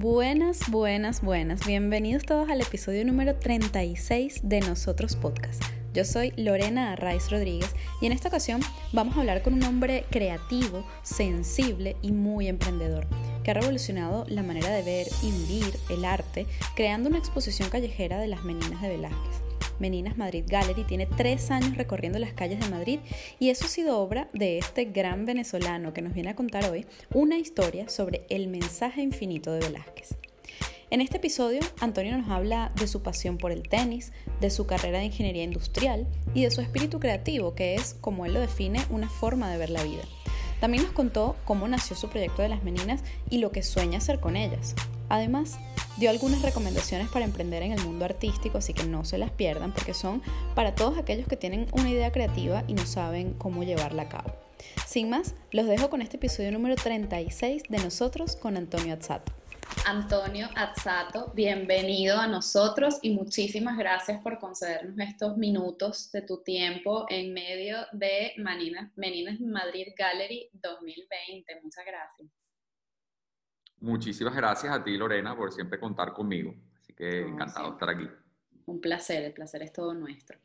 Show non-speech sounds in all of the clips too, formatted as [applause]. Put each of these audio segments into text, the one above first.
Buenas, buenas, buenas. Bienvenidos todos al episodio número 36 de Nosotros Podcast. Yo soy Lorena Arraiz Rodríguez y en esta ocasión vamos a hablar con un hombre creativo, sensible y muy emprendedor, que ha revolucionado la manera de ver y vivir el arte, creando una exposición callejera de las meninas de Velázquez. Meninas Madrid Gallery tiene tres años recorriendo las calles de Madrid y eso ha sido obra de este gran venezolano que nos viene a contar hoy una historia sobre el mensaje infinito de Velázquez. En este episodio, Antonio nos habla de su pasión por el tenis, de su carrera de ingeniería industrial y de su espíritu creativo, que es, como él lo define, una forma de ver la vida. También nos contó cómo nació su proyecto de las meninas y lo que sueña hacer con ellas. Además, dio algunas recomendaciones para emprender en el mundo artístico, así que no se las pierdan porque son para todos aquellos que tienen una idea creativa y no saben cómo llevarla a cabo. Sin más, los dejo con este episodio número 36 de Nosotros con Antonio Azzato. Antonio Azzato, bienvenido a nosotros y muchísimas gracias por concedernos estos minutos de tu tiempo en medio de Meninas Madrid Gallery 2020. Muchas gracias. Muchísimas gracias a ti, Lorena, por siempre contar conmigo. Así que encantado de estar aquí. Un placer, el placer es todo nuestro.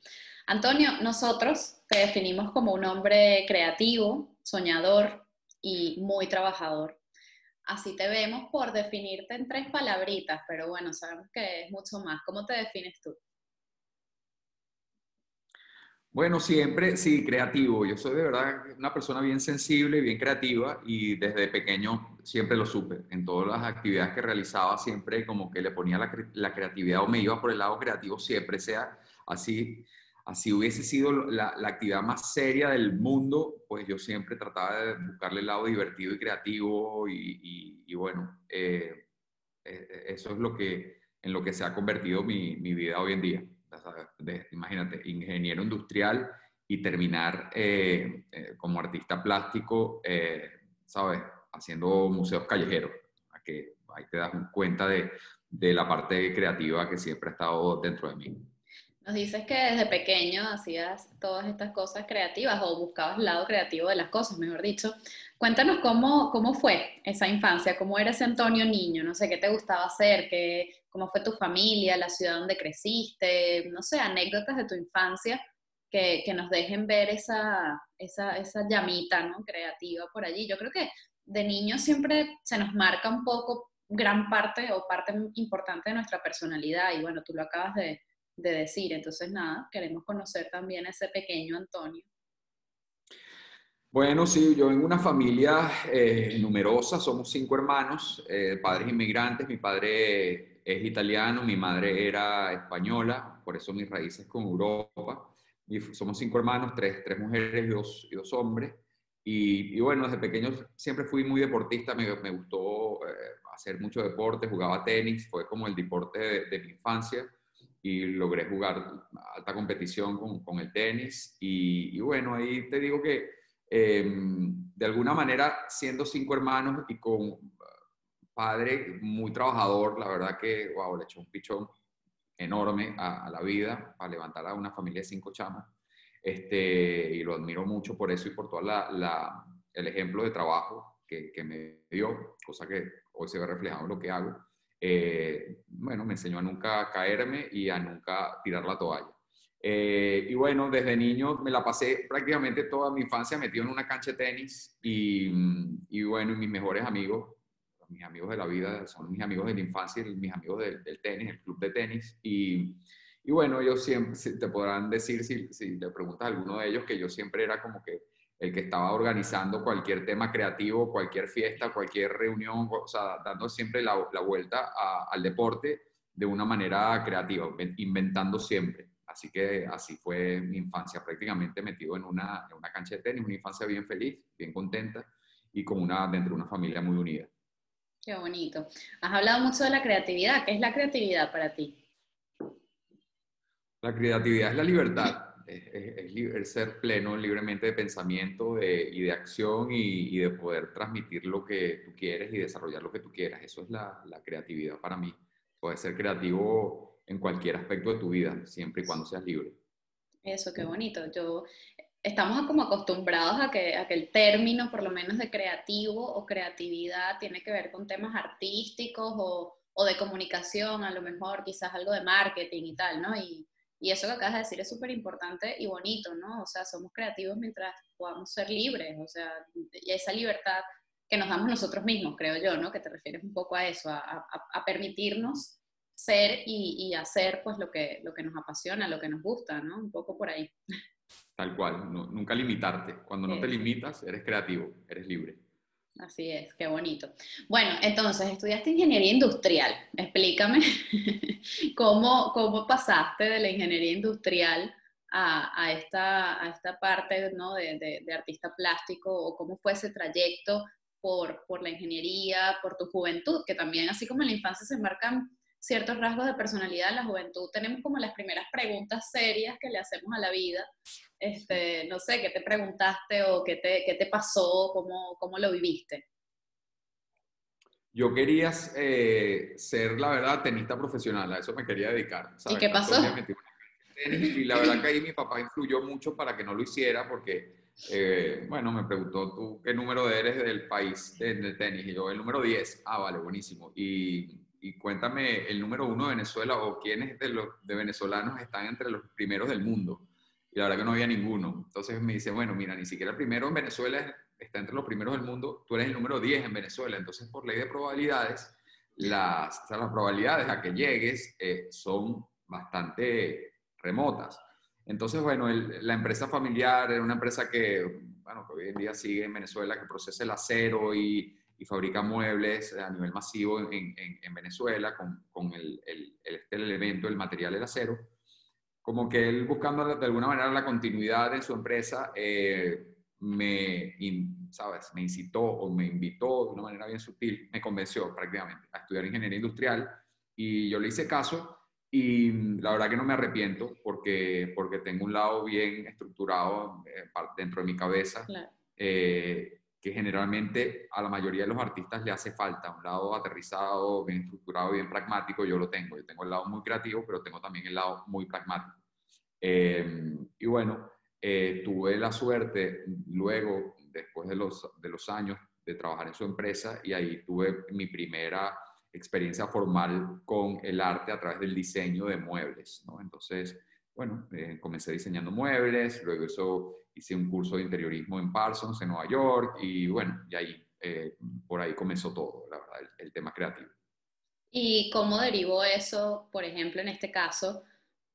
Antonio, nosotros te definimos como un hombre creativo, soñador y muy trabajador. Así te vemos por definirte en tres palabritas, pero bueno, sabemos que es mucho más. ¿Cómo te defines tú? Bueno, siempre, sí, creativo. Yo soy de verdad una persona bien sensible, bien creativa y desde pequeño siempre lo supe. En todas las actividades que realizaba siempre como que le ponía la, creatividad o me iba por el lado creativo siempre, sea así, así hubiese sido la, actividad más seria del mundo, pues yo siempre trataba de buscarle el lado divertido y creativo y, bueno, eh, eh, eso es lo que, en lo que se ha convertido mi, mi vida hoy en día imagínate, ingeniero industrial y terminar eh, eh, como artista plástico, eh, ¿sabes? Haciendo museos callejeros. Que ahí te das cuenta de, de la parte creativa que siempre ha estado dentro de mí. Nos dices que desde pequeño hacías todas estas cosas creativas o buscabas el lado creativo de las cosas, mejor dicho. Cuéntanos cómo, cómo fue esa infancia, cómo era ese Antonio niño, no sé, qué te gustaba hacer, qué, cómo fue tu familia, la ciudad donde creciste, no sé, anécdotas de tu infancia que, que nos dejen ver esa, esa, esa llamita ¿no? creativa por allí. Yo creo que de niño siempre se nos marca un poco gran parte o parte importante de nuestra personalidad y bueno, tú lo acabas de, de decir. Entonces, nada, queremos conocer también a ese pequeño Antonio. Bueno, sí, yo vengo una familia eh, numerosa, somos cinco hermanos, eh, padres inmigrantes, mi padre es italiano, mi madre era española, por eso mis raíces con Europa. Y somos cinco hermanos, tres, tres mujeres y dos, y dos hombres. Y, bueno, desde pequeño siempre fui muy deportista, me, gustó eh, hacer mucho deporte, jugaba tenis, fue como el deporte de, de mi infancia y logré jugar alta competición con, con el tenis. Y, bueno, ahí te digo que em, de alguna manera, siendo cinco hermanos y con padre muy trabajador, la verdad que, wow, le echó un pichón enorme a, la vida para levantar a una familia de cinco chamas. Este, y lo admiro mucho por eso y por todo la, el ejemplo de trabajo que, que, me dio, cosa que hoy se ve reflejado en lo que hago. Eh, bueno, me enseñó a nunca caerme y a nunca tirar la toalla. Eh, y bueno, desde niño me la pasé prácticamente toda mi infancia metido en una cancha de tenis y, y bueno, mis mejores amigos, mis amigos de la vida, son mis amigos de la infancia, mis amigos del, del tenis, el club de tenis. Y, y, bueno, ellos siempre te podrán decir, si, si le preguntas a alguno de ellos, que yo siempre era como que el que estaba organizando cualquier tema creativo, cualquier fiesta, cualquier reunión, o sea, dando siempre la, vuelta al deporte de una manera creativa, inventando siempre. Así que así fue mi infancia, prácticamente metido en una, en una cancha de tenis, una infancia bien feliz, bien contenta y con una, dentro de una familia muy unida. Qué bonito. Has hablado mucho de la creatividad. ¿Qué es la creatividad para ti? La creatividad es la libertad es, ser pleno libremente de pensamiento y de acción y, de poder transmitir lo que tú quieres y desarrollar lo que tú quieras. Eso es la, creatividad para mí. Puedes ser creativo en cualquier aspecto de tu vida, siempre y cuando seas libre. Eso, qué bonito. Yo estamos como acostumbrados a que, a que el término, por lo menos de creativo o creatividad, tiene que ver con temas artísticos o, o de comunicación, a lo mejor quizás algo de marketing y tal, ¿no? Y, y eso que acabas de decir es súper importante y bonito, ¿no? O sea, somos creativos mientras podamos ser libres, o sea, y esa libertad que nos damos nosotros mismos, creo yo, ¿no? Que te refieres un poco a eso, a, a, a permitirnos ser y, y, hacer pues lo que, lo que nos apasiona, lo que nos gusta, ¿no? Un poco por ahí. Tal cual, nunca limitarte. Cuando no te limitas, eres creativo, eres libre. Así es, qué bonito. Bueno, entonces, estudiaste ingeniería industrial. Explícame [laughs] cómo, cómo pasaste de la ingeniería industrial a, esta, a esta parte ¿no? de, de, de, artista plástico o cómo fue ese trayecto por, por la ingeniería, por tu juventud, que también así como en la infancia se marcan ciertos rasgos de personalidad en la juventud, tenemos como las primeras preguntas serias que le hacemos a la vida. Este, no sé, ¿qué te preguntaste o qué te, qué te pasó? ¿Cómo, ¿Cómo lo viviste? Yo quería eh, ser, la verdad, tenista profesional, a eso me quería dedicar. ¿sabes? ¿Y qué pasó? Y la verdad que ahí mi papá influyó mucho para que no lo hiciera porque, eh, bueno, me preguntó tú qué número eres del país del tenis y yo el número 10. Ah, vale, buenísimo. Y y cuéntame el número uno de Venezuela o quiénes de los de venezolanos están entre los primeros del mundo. Y la verdad que no había ninguno. Entonces me dice, bueno, mira, ni siquiera el primero en Venezuela está entre los primeros del mundo, tú eres el número 10 en Venezuela. Entonces, por ley de probabilidades, las, las probabilidades a que llegues eh, son bastante remotas. Entonces, bueno, el, la empresa familiar era una empresa que, bueno, que hoy en día sigue en Venezuela, que procesa el acero y y fabrica muebles a nivel masivo en, en, en Venezuela con, con el, el, el, este elemento, el material, el acero. Como que él buscando de alguna manera la continuidad en su empresa, eh, me, ¿sabes? me incitó o me invitó de una manera bien sutil, me convenció prácticamente a estudiar ingeniería industrial y yo le hice caso y la verdad que no me arrepiento porque, porque tengo un lado bien estructurado eh, dentro de mi cabeza. Claro. Eh, que generalmente a la mayoría de los artistas le hace falta, un lado aterrizado, bien estructurado, bien pragmático, yo lo tengo. Yo tengo el lado muy creativo, pero tengo también el lado muy pragmático. Eh, y bueno, eh, tuve la suerte luego, después de los, de los años, de trabajar en su empresa y ahí tuve mi primera experiencia formal con el arte a través del diseño de muebles, ¿no? Entonces, bueno, eh, comencé diseñando muebles, luego eso hice un curso de interiorismo en Parsons, en Nueva York, y bueno, y ahí, eh, por ahí comenzó todo, la verdad, el, el, tema creativo. ¿Y cómo derivó eso, por ejemplo, en este caso,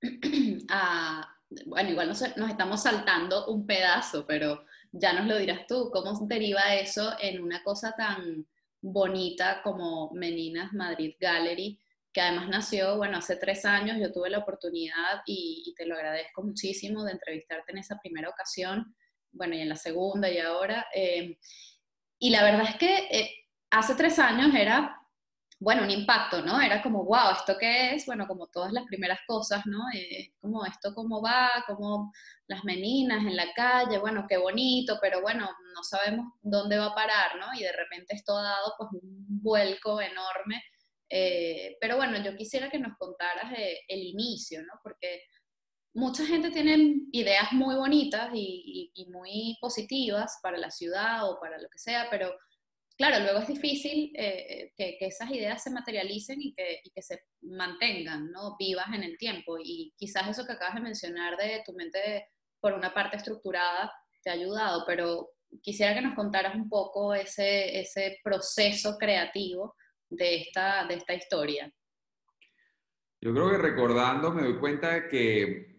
[clears throat] a, bueno, igual nos, nos estamos saltando un pedazo, pero ya nos lo dirás tú, ¿cómo deriva eso en una cosa tan bonita como Meninas Madrid Gallery? Que además nació, bueno, hace tres años yo tuve la oportunidad y, te lo agradezco muchísimo de entrevistarte en esa primera ocasión, bueno, y en la segunda y ahora. Eh, y la verdad es que eh, hace tres años era, bueno, un impacto, ¿no? Era como, wow, ¿esto qué es? Bueno, como todas las primeras cosas, ¿no? Eh, como esto cómo va, como las meninas en la calle, bueno, qué bonito, pero bueno, no sabemos dónde va a parar, ¿no? Y de repente esto ha dado pues un vuelco enorme eh, pero bueno, yo quisiera que nos contaras eh, el inicio, ¿no? Porque mucha gente tiene ideas muy bonitas y, y, y, muy positivas para la ciudad o para lo que sea, pero claro, luego es difícil eh, que, que, esas ideas se materialicen y que, y que, se mantengan, ¿no? Vivas en el tiempo. Y quizás eso que acabas de mencionar de tu mente por una parte estructurada te ha ayudado, pero quisiera que nos contaras un poco ese, ese proceso creativo de esta, de esta historia? Yo creo que recordando me doy cuenta de que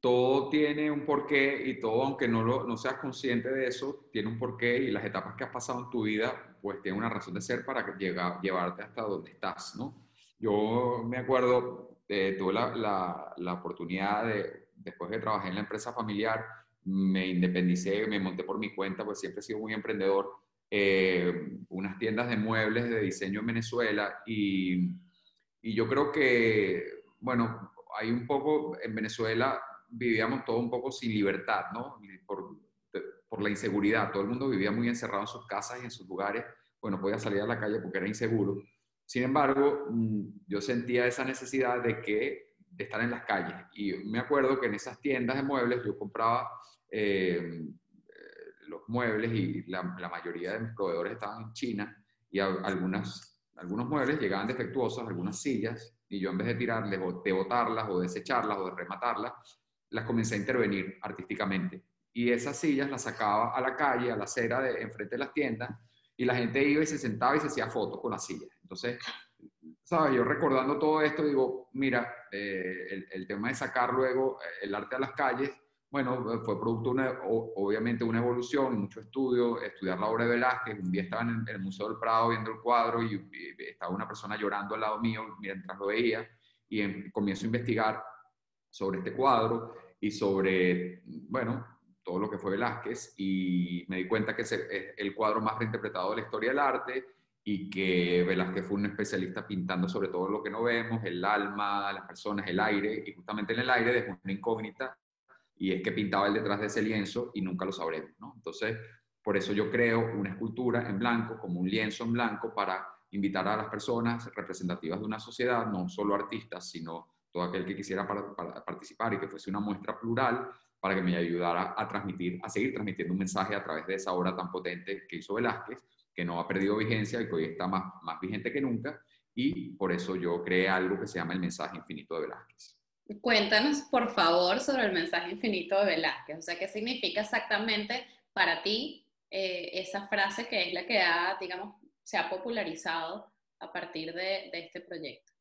todo tiene un porqué y todo, aunque no, lo, no seas consciente de eso, tiene un porqué y las etapas que has pasado en tu vida, pues tienen una razón de ser para que llega, llevarte hasta donde estás, ¿no? Yo me acuerdo, eh, tuve la, la, la oportunidad de, después de trabajar en la empresa familiar, me independicé, me monté por mi cuenta, pues siempre he sido muy emprendedor eh, unas tiendas de muebles de diseño en Venezuela y, y, yo creo que, bueno, hay un poco, en Venezuela vivíamos todo un poco sin libertad, ¿no? Por, por la inseguridad, todo el mundo vivía muy encerrado en sus casas y en sus lugares, bueno, podía salir a la calle porque era inseguro. Sin embargo, mm, yo sentía esa necesidad de que de estar en las calles. Y me acuerdo que en esas tiendas de muebles yo compraba eh, los muebles y la, mayoría de mis proveedores estaban en China y algunas, algunos muebles llegaban defectuosos, algunas sillas, y yo en vez de tirarles o de botarlas o desecharlas o de rematarlas, las comencé a intervenir artísticamente. Y esas sillas las sacaba a la calle, a la acera de enfrente de las tiendas, y la gente iba y se sentaba y se hacía fotos con las sillas. Entonces, ¿sabes? Yo recordando todo esto, digo, mira, eh, el, el, tema de sacar luego eh, el arte a las calles, bueno, fue producto, una, obviamente, una evolución, mucho estudio, estudiar la obra de Velázquez. Un día estaba en el, Museo del Prado viendo el cuadro y, estaba una persona llorando al lado mío mientras lo veía. Y comienzo a investigar sobre este cuadro y sobre, bueno, todo lo que fue Velázquez. Y me di cuenta que es el cuadro más reinterpretado de la historia del arte y que Velázquez fue un especialista pintando sobre todo lo que no vemos, el alma, las personas, el aire, y justamente en el aire dejó una incógnita y es que pintaba él detrás de ese lienzo y nunca lo sabremos, ¿no? Entonces, por eso yo creo una escultura en blanco, como un lienzo en blanco, para invitar a las personas representativas de una sociedad, no solo artistas, sino todo aquel que quisiera participar y que fuese una muestra plural para que me ayudara a transmitir, a seguir transmitiendo un mensaje a través de esa obra tan potente que hizo Velázquez, que no ha perdido vigencia y que hoy está más, vigente que nunca, y por eso yo creé algo que se llama el mensaje infinito de Velázquez. Cuéntanos, por favor, sobre el mensaje infinito de Velázquez. O sea, ¿qué significa exactamente para ti eh, esa frase que es la que ha, digamos, se ha popularizado a partir de, este proyecto?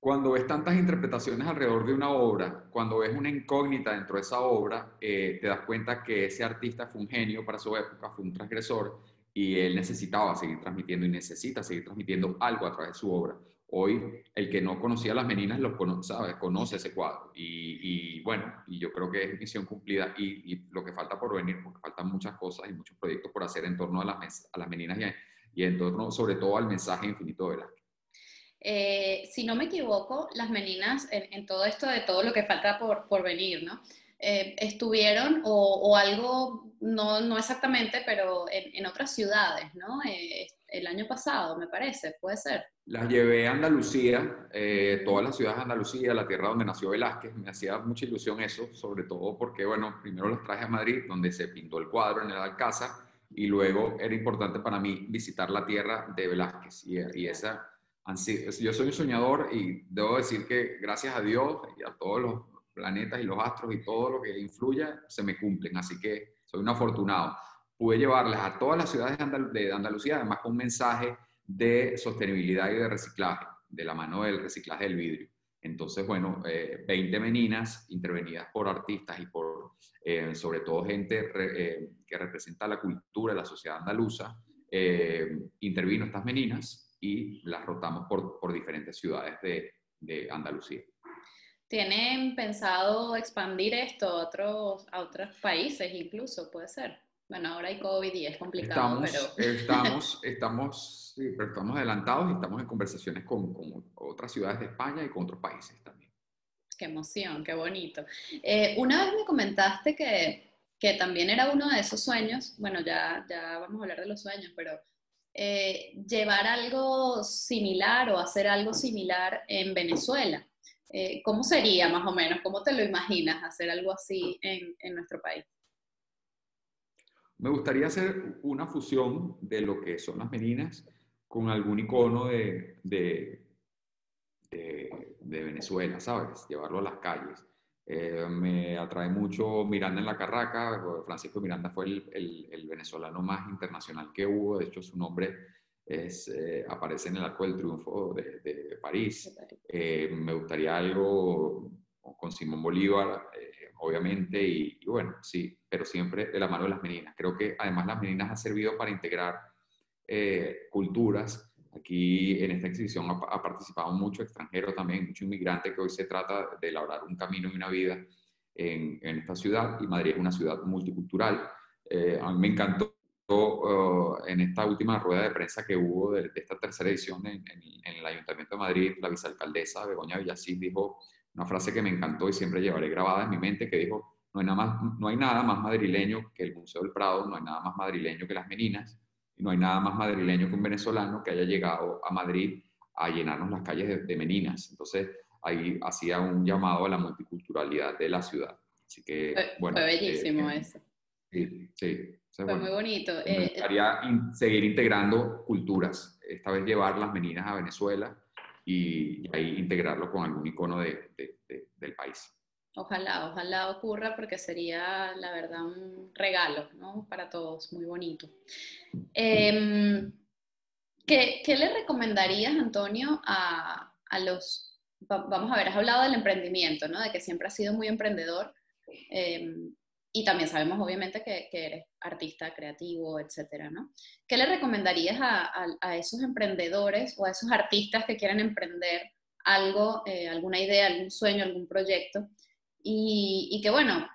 Cuando ves tantas interpretaciones alrededor de una obra, cuando ves una incógnita dentro de esa obra, eh, te das cuenta que ese artista fue un genio para su época, fue un transgresor y él necesitaba seguir transmitiendo y necesita seguir transmitiendo algo a través de su obra. Hoy, el que no conocía las meninas lo conoce, conoce ese cuadro. Y, bueno, y yo creo que es misión cumplida y, lo que falta por venir, porque faltan muchas cosas y muchos proyectos por hacer en torno a las, a las meninas y, en torno sobre todo al mensaje infinito de Velázquez. Eh, si no me equivoco, las meninas, en, todo esto de todo lo que falta por, por venir, ¿no? Eh, estuvieron, o, algo, no, no, exactamente, pero en, otras ciudades, ¿no? Eh, el año pasado, me parece, puede ser. Las llevé a Andalucía, eh, todas las ciudades de Andalucía, la tierra donde nació Velázquez. Me hacía mucha ilusión eso, sobre todo porque, bueno, primero las traje a Madrid, donde se pintó el cuadro en el Alcázar, y luego era importante para mí visitar la tierra de Velázquez. Y, y esa, yo soy un soñador y debo decir que gracias a Dios y a todos los planetas y los astros y todo lo que influya, se me cumplen. Así que soy un afortunado. Pude llevarlas a todas las ciudades de Andalucía, además con un mensaje de sostenibilidad y de reciclaje, de la mano del reciclaje del vidrio. Entonces, bueno, 20 eh, meninas intervenidas por artistas y por, eh, sobre todo, gente eh, que representa la cultura, la sociedad andaluza, intervino estas meninas y las rotamos por, por diferentes ciudades de, de Andalucía. ¿Tienen pensado expandir esto a otros, a otros países incluso? Puede ser. Bueno, ahora hay COVID y es complicado, estamos, pero... Estamos, [laughs] estamos, estamos adelantados y estamos en conversaciones con, con, otras ciudades de España y con otros países también. Qué emoción, qué bonito. Eh, una vez me comentaste que, que, también era uno de esos sueños, bueno, ya, ya vamos a hablar de los sueños, pero eh, llevar algo similar o hacer algo similar en Venezuela. Eh, ¿Cómo sería más o menos? ¿Cómo te lo imaginas hacer algo así en, en, nuestro país? Me gustaría hacer una fusión de lo que son las meninas con algún icono de, de, de, Venezuela, ¿sabes? Llevarlo a las calles. Eh, me atrae mucho Miranda en la Carraca. Francisco Miranda fue el, el, el venezolano más internacional que hubo. De hecho, su nombre es, eh, aparece en el Arco del Triunfo de, París. Eh, me gustaría algo con Simón Bolívar, eh, obviamente, y, bueno, sí, pero siempre de la mano de las meninas. Creo que además las meninas han servido para integrar culturas. Aquí en esta exhibición ha, participado mucho extranjero también, mucho inmigrante, que hoy se trata de elaborar un camino y una vida en, en esta ciudad, y Madrid es una ciudad multicultural. a mí me encantó Uh, en esta última rueda de prensa que hubo de, esta tercera edición en, el Ayuntamiento de Madrid, la vicealcaldesa Begoña Villasís dijo una frase que me encantó y siempre llevaré grabada en mi mente, que dijo, no hay, nada más, no hay nada más madrileño que el Museo del Prado, no hay nada más madrileño que las meninas, y no hay nada más madrileño que un venezolano que haya llegado a Madrid a llenarnos las calles de, meninas. Entonces, ahí hacía un llamado a la multiculturalidad de la ciudad. Así que, fue, bueno. Fue bellísimo eh, eso. Sí, sí. fue muy bonito. Me Eh, gustaría in- seguir integrando culturas, esta vez llevar las meninas a Venezuela y, y ahí integrarlo con algún icono de, de- de- del país. Ojalá, ojalá ocurra porque sería, la verdad, un regalo, ¿no? Para todos, muy bonito. Em, ¿qué, qué le recomendarías, Antonio, a, a los, va- vamos a ver, has hablado del emprendimiento, ¿no? De que siempre has sido muy emprendedor em, y también sabemos, obviamente, que, eres artista, creativo, etcétera, ¿no? ¿Qué le recomendarías a, a- a esos emprendedores o a esos artistas que quieren emprender algo, eh, alguna idea, algún sueño, algún proyecto? Y, y que bueno,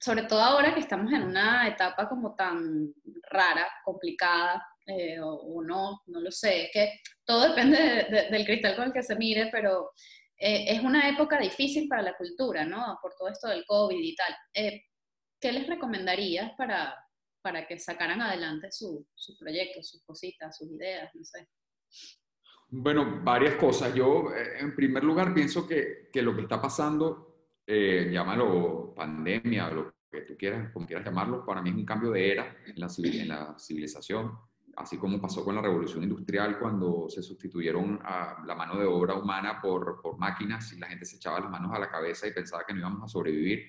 sobre todo ahora que estamos en una etapa como tan rara, complicada, eh, o, o no, no lo sé, es que todo depende de- de- del cristal con el que se mire, pero eh, es una época difícil para la cultura, ¿no? Por todo esto del COVID y tal. Eh, ¿Qué les recomendarías para, para que sacaran adelante su- sus proyectos, sus cositas, sus ideas, no sé? Bueno, varias cosas. Yo, eh, en primer lugar, pienso que, que lo que está pasando, eh, llámalo pandemia, lo que tú quieras, como quieras llamarlo, para mí es un cambio de era en la, en la civilización, así como pasó con la revolución industrial cuando se sustituyeron a la mano de obra humana por, por máquinas y la gente se echaba las manos a la cabeza y pensaba que no íbamos a sobrevivir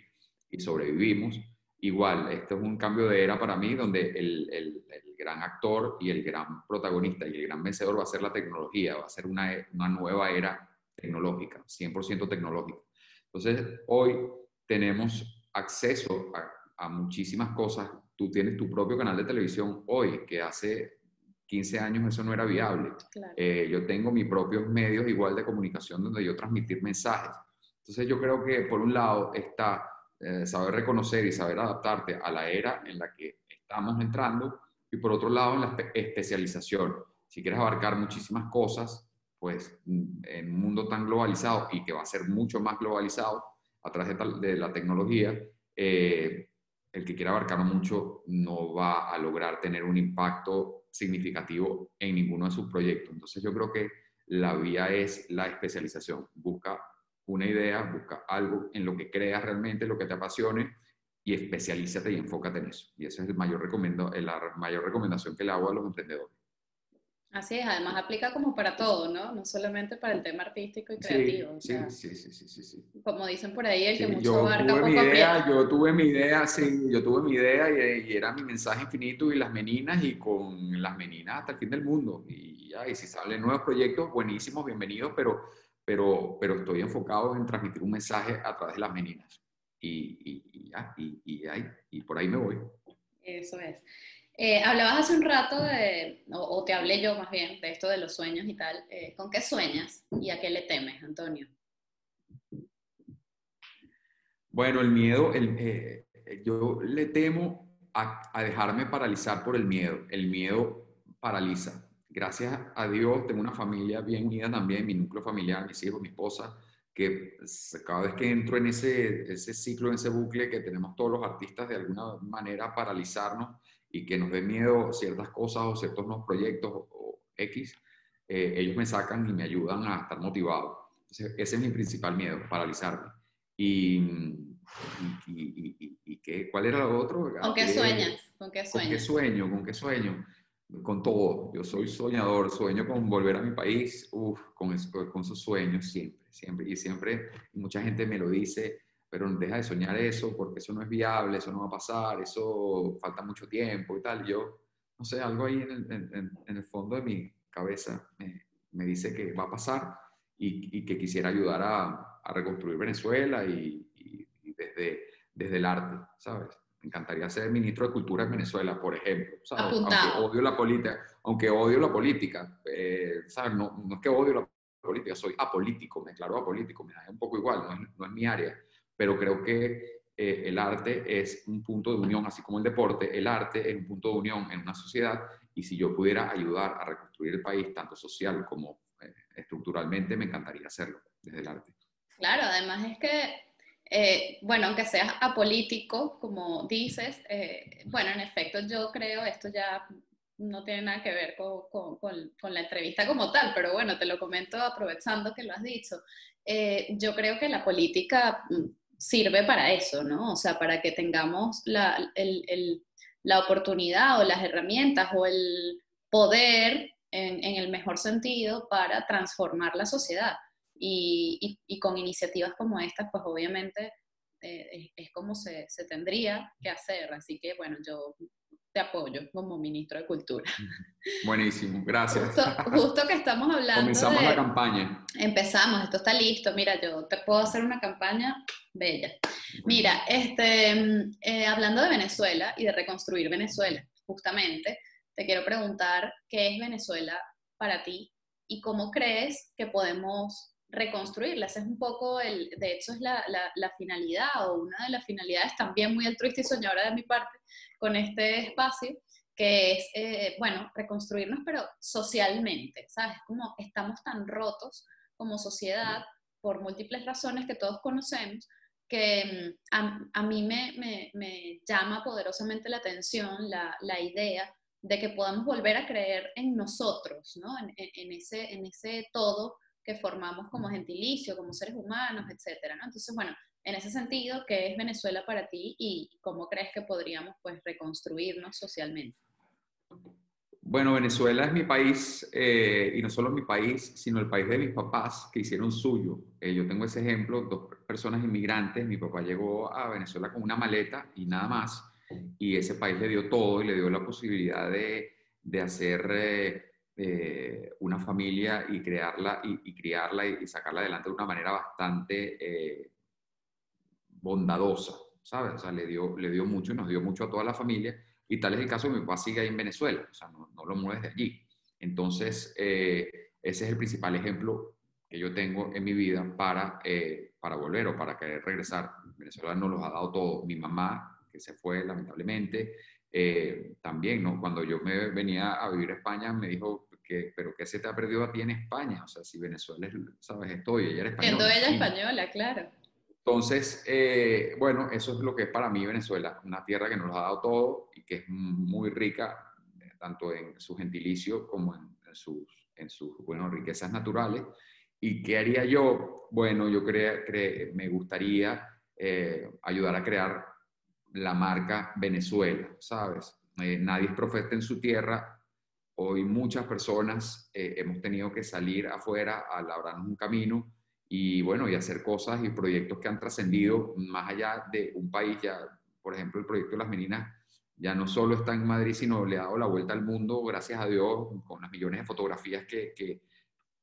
y sobrevivimos. Igual, este es un cambio de era para mí donde el, el- el gran actor y el gran protagonista y el gran vencedor va a ser la tecnología, va a ser una, una nueva era tecnológica, 100% tecnológica. Entonces, hoy tenemos acceso a, a muchísimas cosas. Tú tienes tu propio canal de televisión hoy, que hace 15 años eso no era viable. Claro. Eh, yo tengo mis propios medios igual de comunicación donde yo transmitir mensajes. Entonces yo creo que por un lado está eh, saber reconocer y saber adaptarte a la era en la que estamos entrando y por otro lado en la espe- especialización. Si quieres abarcar muchísimas cosas, pues mm, en un mundo tan globalizado y que va a ser mucho más globalizado a través de, la tecnología, eh, el que quiera abarcar mucho no va a lograr tener un impacto significativo en ninguno de sus proyectos. Entonces yo creo que la vía es la especialización. Busca una idea, busca algo en lo que creas realmente, lo que te apasione y especialízate y enfócate en eso. Y esa es el mayor recomendo, la mayor recomendación que le hago a los emprendedores. Así es, además aplica como para todo, ¿no? No solamente para el tema artístico y Sí, creativo. o sí, sea, sí, sí, sí, sí, sí. Como dicen por ahí, el que Sí, mucho yo tuve mi poco idea, aprieta. yo tuve mi idea, sí, yo tuve mi idea y, y era mi mensaje infinito y las meninas y con las meninas hasta el fin del mundo. Y, ya, y si salen nuevos proyectos, buenísimos, bienvenidos, pero, pero, pero estoy enfocado en transmitir un mensaje a través de las meninas. Y, y, y ya, y, y, ahí- y por ahí me voy. Eso es. Eh, hablabas hace un rato de, o, o te hablé yo más bien, de esto de los sueños y tal. Eh, ¿Con qué sueñas y a qué le temes, Antonio? Bueno, el miedo, el, eh, yo le temo a, a dejarme paralizar por el miedo. El miedo paraliza. Gracias a Dios tengo una familia bien unida también, mi núcleo familiar, mis hijos, mi esposa, que cada vez que entro en ese, ese ciclo, en ese bucle que tenemos todos los artistas de alguna manera paralizarnos y que nos dé miedo ciertas cosas o ciertos nuevos proyectos o, o X, eh, ellos me sacan y me ayudan a estar motivado. Entonces, ese es mi principal miedo, paralizarme. Y, y, y- y- qué- ¿cuál era lo otro? ¿Con qué Eh, sueñas? ¿Con qué ¿Con qué sueño? ¿Con qué sueño? Con todo. Yo soy soñador, sueño con volver a mi país, uf, con, con esos sueños siempre, siempre. Y siempre, mucha gente me lo dice, pero deja de soñar eso porque eso no es viable, eso no va a pasar, eso falta mucho tiempo y tal. Yo, no sé, algo ahí en el, en- en- el fondo de mi cabeza me, me dice que va a pasar y, y que quisiera ayudar a, a reconstruir Venezuela y, y- y desde, desde el arte, ¿sabes? Me encantaría ser ministro de Cultura en Venezuela, por ejemplo. ¿sabes? Aunque odio la política, aunque odio la política, eh, ¿sabes? No, no es que odio la política, soy apolítico, me declaro apolítico, me da un poco igual, no es, no es mi área, pero creo que eh, el arte es un punto de unión, así como el deporte, el arte es un punto de unión en una sociedad y si yo pudiera ayudar a reconstruir el país, tanto social como eh, estructuralmente, me encantaría hacerlo desde el arte. Claro, además es que, eh, bueno, aunque seas apolítico, como dices, eh, bueno, en efecto yo creo, esto ya no tiene nada que ver con, con, la entrevista como tal, pero bueno, te lo comento aprovechando que lo has dicho. Eh, yo creo que la política mm, sirve para eso, ¿no? O sea, para que tengamos la, la oportunidad o las herramientas o el poder, en, el mejor sentido, para transformar la sociedad. Y, y, con iniciativas como estas, pues obviamente eh, es, como se, se, tendría que hacer. Así que bueno, yo te apoyo como ministro de Cultura. Buenísimo, gracias. Justo, que estamos hablando. Comenzamos la campaña. Empezamos, esto está listo. Mira, yo te puedo hacer una campaña bella. Mira, este, eh, hablando de Venezuela y de reconstruir Venezuela, justamente, te quiero preguntar qué es Venezuela para ti y cómo crees que podemos reconstruirla. Ese es un poco, el, de hecho, es la, la, finalidad o una de las finalidades también muy altruista y soñadora de mi parte con este espacio, que es, eh, bueno, reconstruirnos, pero socialmente, ¿sabes? Como estamos tan rotos como sociedad por múltiples razones que todos conocemos, que mm, a, a mí me, me, me, llama poderosamente la atención la, la, idea de que podamos volver a creer en nosotros, ¿no? En, ese, en ese todo que formamos como gentilicio, como seres humanos, etcétera, ¿no? Entonces, bueno, en ese sentido, ¿qué es Venezuela para ti y cómo crees que podríamos, pues, reconstruirnos socialmente? Bueno, Venezuela es mi país, eh, y no solo mi país, sino el país de mis papás que hicieron suyo. Eh, yo tengo ese ejemplo, dos personas inmigrantes, mi papá llegó a Venezuela con una maleta y nada más, y ese país le dio todo y le dio la posibilidad de, de hacer eh, eh, una familia y crearla y, criarla y, sacarla adelante de una manera bastante eh, bondadosa, ¿sabes? O sea, le dio, le dio mucho y nos dio mucho a toda la familia. Y tal es el caso de mi papá sigue ahí en Venezuela, o sea, no, no lo mueves de allí. Entonces, eh, ese es el principal ejemplo que yo tengo en mi vida para, para volver o para querer regresar. Venezuela nos los ha dado todo. Mi mamá, que se fue lamentablemente, también, ¿no? Cuando yo me venía a vivir a España, me dijo, pero ¿qué se te ha perdido a ti en España? O sea, si Venezuela, sabes, estoy, ella era española. Siendo ella española, claro. Entonces, eh, bueno, eso es lo que es para mí Venezuela, una tierra que nos ha dado todo y que es muy rica, eh, tanto en su gentilicio como en, sus, en sus bueno, riquezas naturales. ¿Y qué haría yo? Bueno, yo creo me gustaría eh, ayudar a crear la marca Venezuela, ¿sabes? nadie es profeta en su tierra Hoy muchas personas eh, hemos tenido que salir afuera a labrarnos un camino y bueno, y hacer cosas y proyectos que han trascendido más allá de un país. Ya, por ejemplo, el proyecto de las meninas ya no solo está en Madrid, sino le ha dado la vuelta al mundo, gracias a Dios, con las millones de fotografías que, que,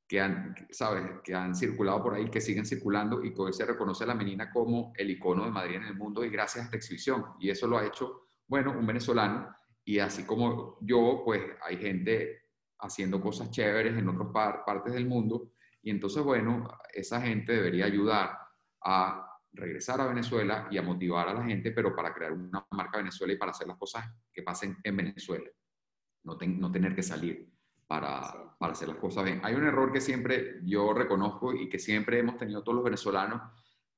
que han, ¿sabes? que han circulado por ahí, que siguen circulando y que hoy se reconoce a la menina como el icono de Madrid en el mundo y gracias a esta exhibición. Y eso lo ha hecho, bueno, un venezolano y así como yo, pues hay gente haciendo cosas chéveres en otras partes del mundo. Y entonces, bueno, esa gente debería ayudar a regresar a Venezuela y a motivar a la gente, pero para crear una marca Venezuela y para hacer las cosas que pasen en Venezuela. No, no tener que salir para, para, hacer las cosas bien. Hay un error que siempre yo reconozco y que siempre hemos tenido todos los venezolanos,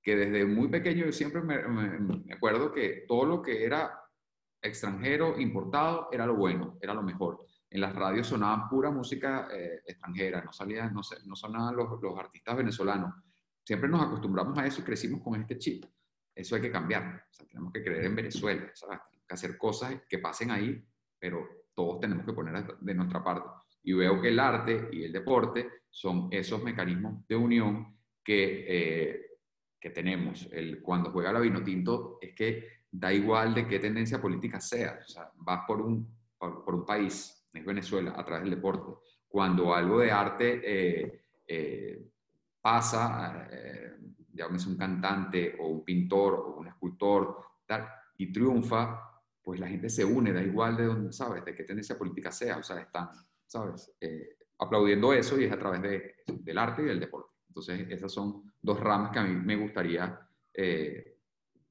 que desde muy pequeño yo siempre me, me acuerdo que todo lo que era extranjero, importado, era lo bueno, era lo mejor. En las radios sonaban pura música eh, extranjera, no, salían, no, no sonaban los, los, artistas venezolanos. Siempre nos acostumbramos a eso y crecimos con este chip. Eso hay que cambiar. tenemos que creer en Venezuela, Tenemos que hacer cosas que pasen ahí, pero todos tenemos que poner de nuestra parte. Y veo que el arte y el deporte son esos mecanismos de unión que, eh, que tenemos. El, cuando juega la vino tinto es que da igual de qué tendencia política sea, o vas por un, por, un país, es Venezuela, a través del deporte. Cuando algo de arte eh, eh, pasa, eh, un cantante o un pintor o un escultor, tal, y triunfa, pues la gente se une, da igual de dónde, ¿sabes? De qué tendencia política sea, o sea, están, ¿sabes? Eh, aplaudiendo eso y es a través de, del arte y del deporte. Entonces, esas son dos ramas que a mí me gustaría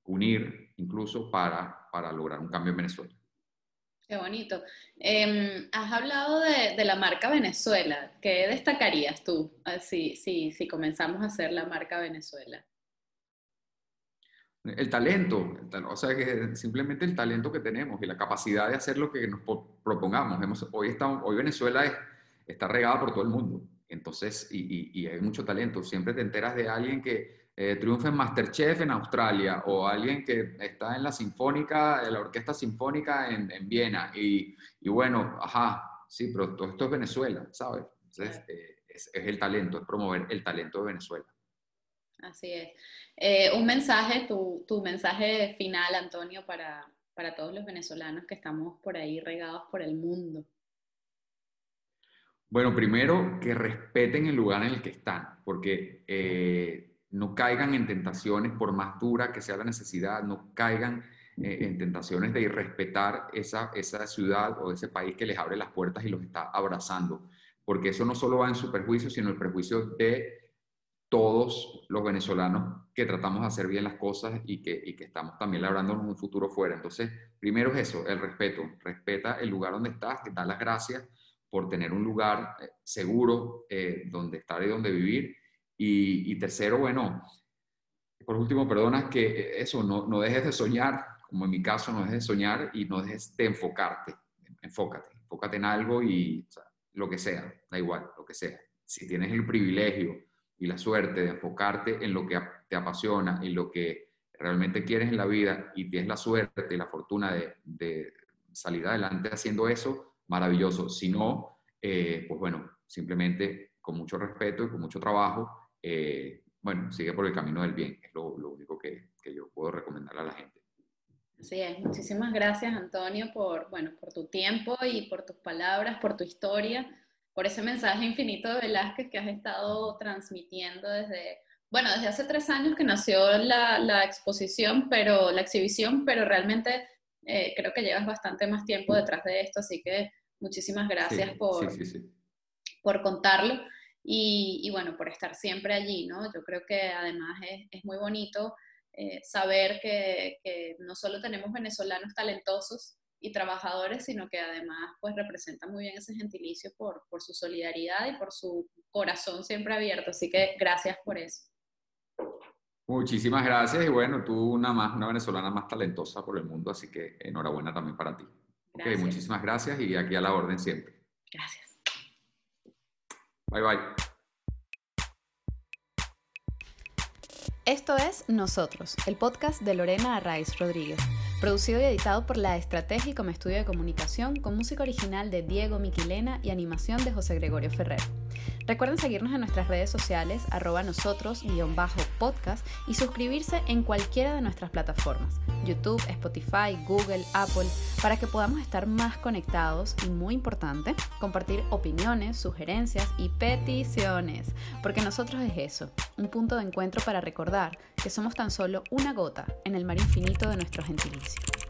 unir incluso para, para lograr un cambio en Venezuela. Qué bonito. Em, has hablado de, de, la marca Venezuela. ¿Qué destacarías tú si, si, si comenzamos a hacer la marca Venezuela? El talento, o sea, que simplemente el talento que tenemos y la capacidad de hacer lo que nos propongamos. Hemos, hoy, estamos, hoy Venezuela está regada por todo el mundo, entonces, y, hay mucho talento. Siempre te enteras de alguien que eh, triunfa en Masterchef en Australia o alguien que está en la Sinfónica, en la Orquesta Sinfónica en, en Viena. Y, y, bueno, ajá, sí, pero todo esto es Venezuela, ¿sabes? Entonces, eh, es, es el talento, es promover el talento de Venezuela. Así es. Eh, un mensaje, tu, tu, mensaje final, Antonio, para, para todos los venezolanos que estamos por ahí regados por el mundo. Bueno, primero que respeten el lugar en el que están, porque eh, no caigan en tentaciones, por más dura que sea la necesidad, no caigan eh, en tentaciones de irrespetar esa, esa ciudad o ese país que les abre las puertas y los está abrazando, porque eso no solo va en su perjuicio, sino el perjuicio de todos los venezolanos que tratamos de hacer bien las cosas y que, y que estamos también labrándonos un futuro fuera. Entonces, primero es eso, el respeto. Respeta el lugar donde estás, da las gracias por tener un lugar eh, seguro eh, donde estar y donde vivir. Y, tercero, bueno, por último, perdona que eso, no, no dejes de soñar, como en mi caso, no dejes de soñar y no dejes de enfocarte. Enfócate, enfócate en algo y lo que sea, da igual, lo que sea. Si tienes el privilegio y la suerte de enfocarte en lo que te apasiona, en lo que realmente quieres en la vida y tienes la suerte y la fortuna de, salir adelante haciendo eso, maravilloso. Si no, eh, pues bueno, simplemente con mucho respeto y con mucho trabajo, eh, bueno, sigue por el camino del bien, es lo, único que, que, yo puedo recomendar a la gente. Así es, muchísimas gracias Antonio por, bueno, por tu tiempo y por tus palabras, por tu historia por ese mensaje infinito de Velázquez que has estado transmitiendo desde, bueno, desde hace tres años que nació la, la exposición, pero la exhibición, pero realmente eh, creo que llevas bastante más tiempo detrás de esto, así que muchísimas gracias por, por contarlo y, y, bueno, por estar siempre allí, ¿no? Yo creo que además es, es muy bonito eh, saber que, que no solo tenemos venezolanos talentosos, y trabajadores, sino que además pues representa muy bien ese gentilicio por, por su solidaridad y por su corazón siempre abierto. Así que gracias por eso. Muchísimas gracias y bueno, tú una más, una venezolana más talentosa por el mundo, así que enhorabuena también para ti. Okay, muchísimas gracias y aquí a la orden siempre. Gracias. Bye bye. Esto es Nosotros, el podcast de Lorena Arraiz Rodríguez. Producido y editado por La Estrategia como estudio de comunicación, con música original de Diego Miquilena y animación de José Gregorio Ferrer. Recuerden seguirnos en nuestras redes sociales, arroba nosotros-podcast y suscribirse en cualquiera de nuestras plataformas, YouTube, Spotify, Google, Apple, para que podamos estar más conectados y, muy importante, compartir opiniones, sugerencias y peticiones, porque nosotros es eso, un punto de encuentro para recordar que somos tan solo una gota en el mar infinito de nuestro gentilicio. Спасибо.